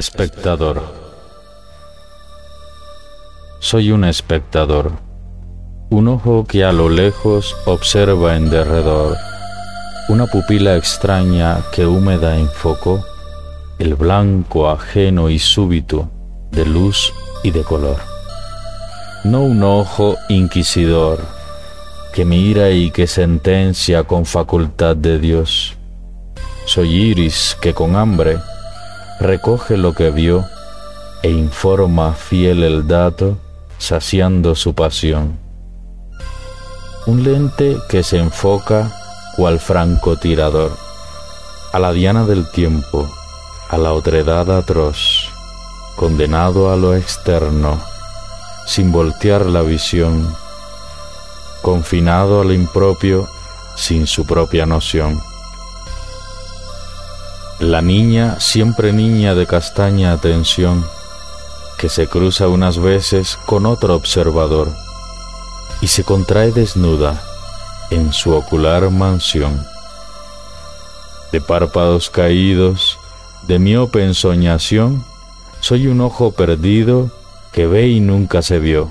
Espectador. Soy un espectador, un ojo que a lo lejos observa en derredor, una pupila extraña que húmeda enfocó el blanco ajeno y súbito de luz y de color. No un ojo inquisidor que mira y que sentencia con facultad de Dios. Soy iris que con hambre recoge lo que vio e informa fiel el dato, saciando su pasión. Un lente que se enfoca cual francotirador a la diana del tiempo, a la otredad atroz, condenado a lo externo, sin voltear la visión, confinado al impropio sin su propia noción. La niña, siempre niña de castaña atención, que se cruza unas veces con otro observador y se contrae desnuda en su ocular mansión. De párpados caídos, de miope ensoñación, soy un ojo perdido que ve y nunca se vio